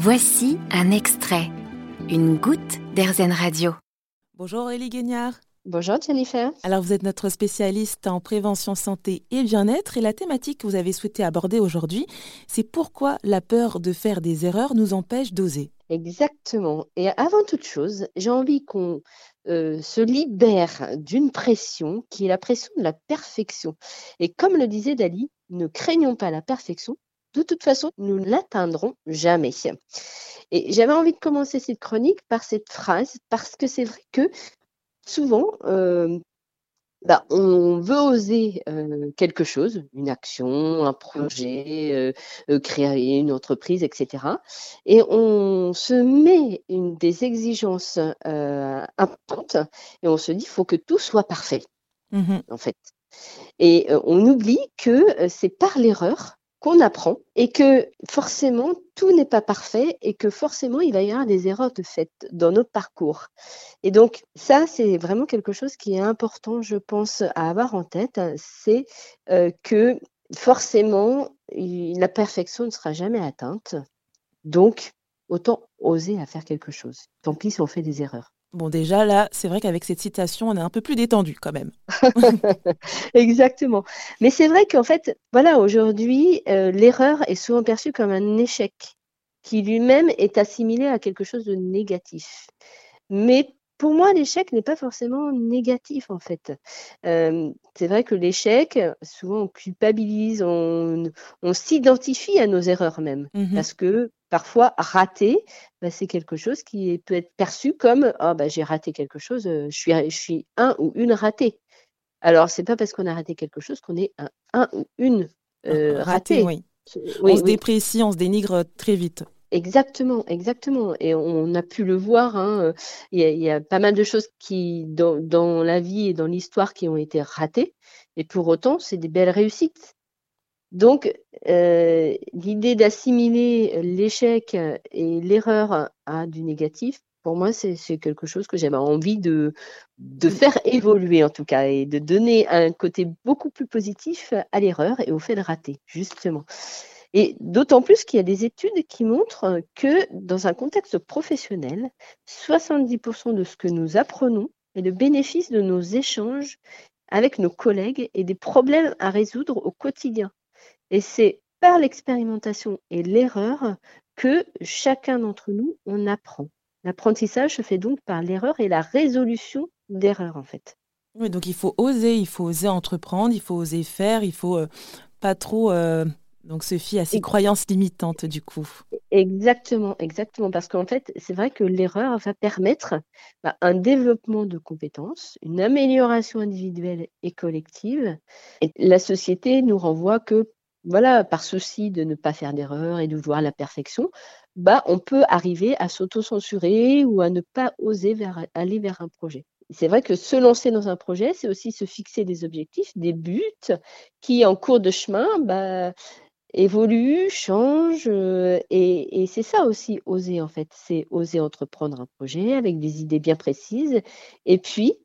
Voici un extrait, une goutte d'Airzen Radio. Bonjour Aurélie Guignard. Bonjour Jennifer. Alors vous êtes notre spécialiste en prévention santé et bien-être et la thématique que vous avez souhaité aborder aujourd'hui, c'est pourquoi la peur de faire des erreurs nous empêche d'oser? Exactement. Et avant toute chose, j'ai envie qu'on euh, se libère d'une pression qui est la pression de la perfection. Et comme le disait Dali, ne craignons pas la perfection, de toute façon, nous ne l'atteindrons jamais. Et j'avais envie de commencer cette chronique par cette phrase, parce que c'est vrai que souvent, euh, bah, on veut oser euh, quelque chose, une action, un projet, euh, créer une entreprise, etc. Et on se met une des exigences importantes et on se dit, il faut que tout soit parfait, mmh en fait. Et on oublie que c'est par l'erreur qu'on apprend et que forcément tout n'est pas parfait et que forcément il va y avoir des erreurs de fait dans notre parcours. Et donc ça c'est vraiment quelque chose qui est important je pense à avoir en tête, c'est euh, que forcément la perfection ne sera jamais atteinte. Donc autant oser à faire quelque chose. Tant pis si on fait des erreurs. Bon, déjà, là, c'est vrai qu'avec cette citation, on est un peu plus détendu quand même. Exactement. Mais c'est vrai qu'en fait, voilà, aujourd'hui, euh, l'erreur est souvent perçue comme un échec qui lui-même est assimilé à quelque chose de négatif. Mais pour moi, l'échec n'est pas forcément négatif, en fait. Euh, c'est vrai que l'échec, souvent, on culpabilise, on, s'identifie à nos erreurs même. Mmh parce que parfois, rater, bah, c'est quelque chose qui peut être perçu comme oh, bah, j'ai raté quelque chose, euh, je, suis, je suis un ou une ratée. Alors, c'est pas parce qu'on a raté quelque chose qu'on est un, un ou une euh, raté. Oui. on se déprécie, on se dénigre très vite. Exactement, exactement. Et on a pu le voir, hein, euh, il, y a, pas mal de choses qui, dans, la vie et dans l'histoire, qui ont été ratées. Et pour autant, c'est des belles réussites. Donc, euh, l'idée d'assimiler l'échec et l'erreur à du négatif, pour moi, c'est quelque chose que j'avais envie de faire évoluer, en tout cas, et de donner un côté beaucoup plus positif à l'erreur et au fait de rater, justement. Et d'autant plus qu'il y a des études qui montrent que dans un contexte professionnel, 70% de ce que nous apprenons est le bénéfice de nos échanges avec nos collègues et des problèmes à résoudre au quotidien. Et c'est par l'expérimentation et l'erreur que chacun d'entre nous, on apprend. L'apprentissage se fait donc par l'erreur et la résolution d'erreurs, en fait. Oui, donc il faut oser, il faut oser entreprendre, il faut oser faire, il faut euh, pas trop euh, donc se fier à ses croyances limitantes du coup. Exactement, exactement, parce qu'en fait, c'est vrai que l'erreur va permettre bah, un développement de compétences, une amélioration individuelle et collective. Et la société nous renvoie que, voilà, par souci de ne pas faire d'erreur et de voir la perfection, bah, on peut arriver à s'auto-censurer ou à ne pas oser aller vers un projet. C'est vrai que se lancer dans un projet, c'est aussi se fixer des objectifs, des buts qui, en cours de chemin, bah, évolue, change. Euh, et, c'est ça aussi, oser en fait. C'est oser entreprendre un projet avec des idées bien précises. Et puis,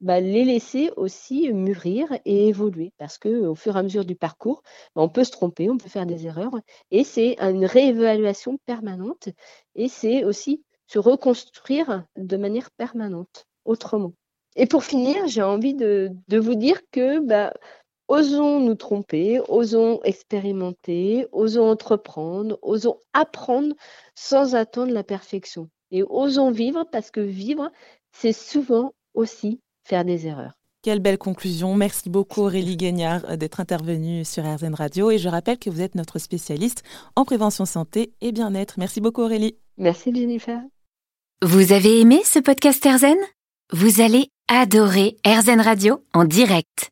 bah, les laisser aussi mûrir et évoluer. Parce qu'au fur et à mesure du parcours, bah, on peut se tromper, on peut faire des erreurs. Et c'est une réévaluation permanente. Et c'est aussi se reconstruire de manière permanente, autrement. Et pour finir, j'ai envie de, de, vous dire que bah, Osons nous tromper, osons expérimenter, osons entreprendre, osons apprendre sans attendre la perfection. Et osons vivre parce que vivre, c'est souvent aussi faire des erreurs. Quelle belle conclusion. Merci beaucoup Aurélie Guignard euh, d'être intervenue sur RZN Radio. Et je rappelle que vous êtes notre spécialiste en prévention santé et bien-être. Merci beaucoup Aurélie. Merci Jennifer. Vous avez aimé ce podcast RZN Vous allez adorer RZN Radio en direct.